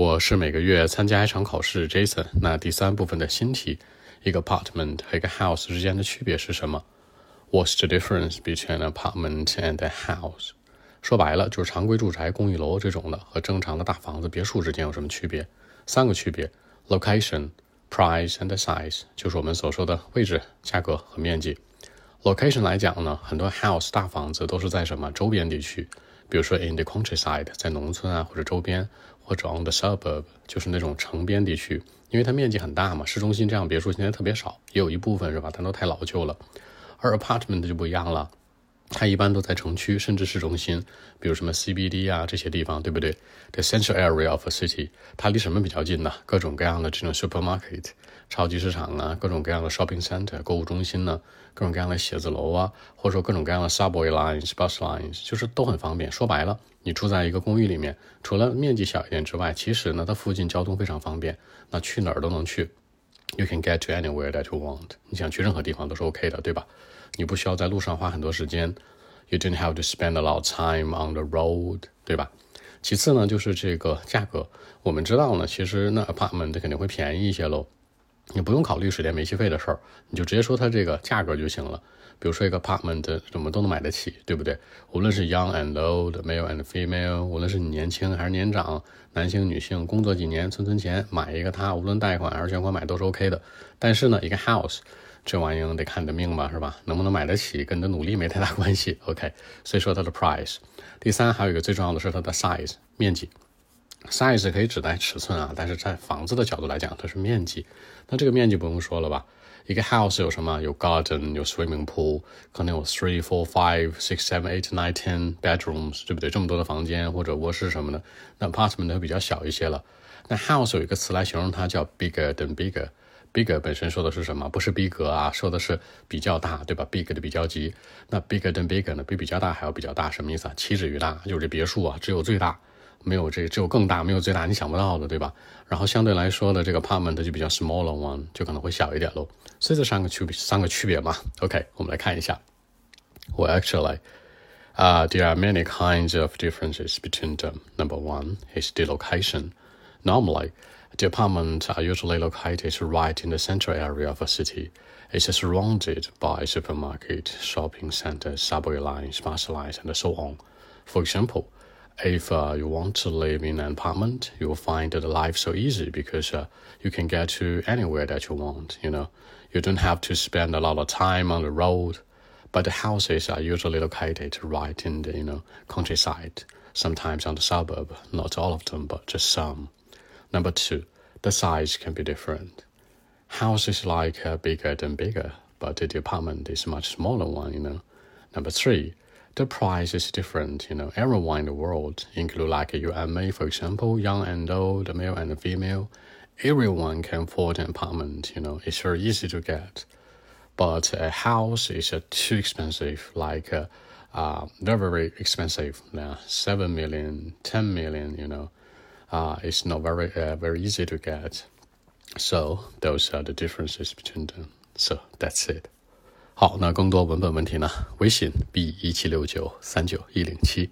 我是每个月参加一场考试，Jason。那第三部分的新题，一个 apartment 和一个 house 之间的区别是什么？What's the difference between an apartment and a house？说白了就是常规住宅、公寓楼这种的和正常的大房子、别墅之间有什么区别？三个区别：location、price and size，就是我们所说的位置、价格和面积。location 来讲呢，很多 house 大房子都是在什么周边地区？比如说 in the countryside，在农村啊或者周边，或者 on the suburb，就是那种城边地区，因为它面积很大嘛。市中心这样别墅现在特别少，也有一部分是吧？但都太老旧了。而 apartment 就不一样了，它一般都在城区甚至市中心，比如什么 CBD 啊这些地方，对不对？The central area of a city，它离什么比较近呢？各种各样的这种 supermarket。超级市场啊，各种各样的 shopping center 购物中心呢，各种各样的写字楼啊，或者说各种各样的 subway lines、bus lines，就是都很方便。说白了，你住在一个公寓里面，除了面积小一点之外，其实呢，它附近交通非常方便，那去哪儿都能去。You can get to anywhere that you want，你想去任何地方都是 OK 的，对吧？你不需要在路上花很多时间。You don't have to spend a lot of time on the road，对吧？其次呢，就是这个价格，我们知道呢，其实那 apartment 肯定会便宜一些喽。你不用考虑水电煤气费的事儿，你就直接说它这个价格就行了。比如说一个 apartment，我们都能买得起，对不对？无论是 young and old，male and female，无论是你年轻还是年长，男性女性，工作几年存存钱买一个它，无论贷款还是全款买都是 OK 的。但是呢，一个 house 这玩意儿得看你的命吧，是吧？能不能买得起跟你的努力没太大关系。OK，所以说它的 price。第三，还有一个最重要的是它的 size 面积。Size 可以指代尺寸啊，但是在房子的角度来讲，它是面积。那这个面积不用说了吧？一个 house 有什么？有 garden，有 swimming pool，可能有 three, four, five, six, seven, eight, nine, ten bedrooms，对不对？这么多的房间或者卧室什么的。那 apartment 会比较小一些了。那 house 有一个词来形容它，叫 bigger than bigger。bigger 本身说的是什么？不是逼格啊，说的是比较大，对吧？big 的比较级。那 bigger than bigger 呢？比比较大还要比较大，什么意思啊？七指于大，就是这别墅啊，只有最大。没有这只有更大，没有最大，你想不到的，对吧？然后相对来说的这个 apartment 就比较 smaller one，就可能会小一点喽。所以这三个区别，三个区别嘛。OK，我们来看一下。Well, actually, uh, there are many kinds of differences between them. Number one is the location. Normally, the apartments are usually located right in the central area of a city. It's surrounded by supermarket, shopping centers, subway lines, bus lines, and so on. For example, if uh, you want to live in an apartment, you will find the life so easy because uh, you can get to anywhere that you want. You know, you don't have to spend a lot of time on the road. But the houses are usually located right in the you know countryside, sometimes on the suburb. Not all of them, but just some. Number two, the size can be different. Houses like uh, bigger than bigger, but the apartment is much smaller one. You know. Number three, the price is different. You know, everyone in the world, include like you and me, for example, young and old, the male and female, everyone can afford an apartment. You know, it's very easy to get. But a house is uh, too expensive, like uh, uh, very, very expensive. Now, 7 million, 10 million, you know, uh, it's not very, uh, very easy to get. So, those are the differences between them. So, that's it. 好，那更多文本问题呢？微信 b 一七六九三九一零七。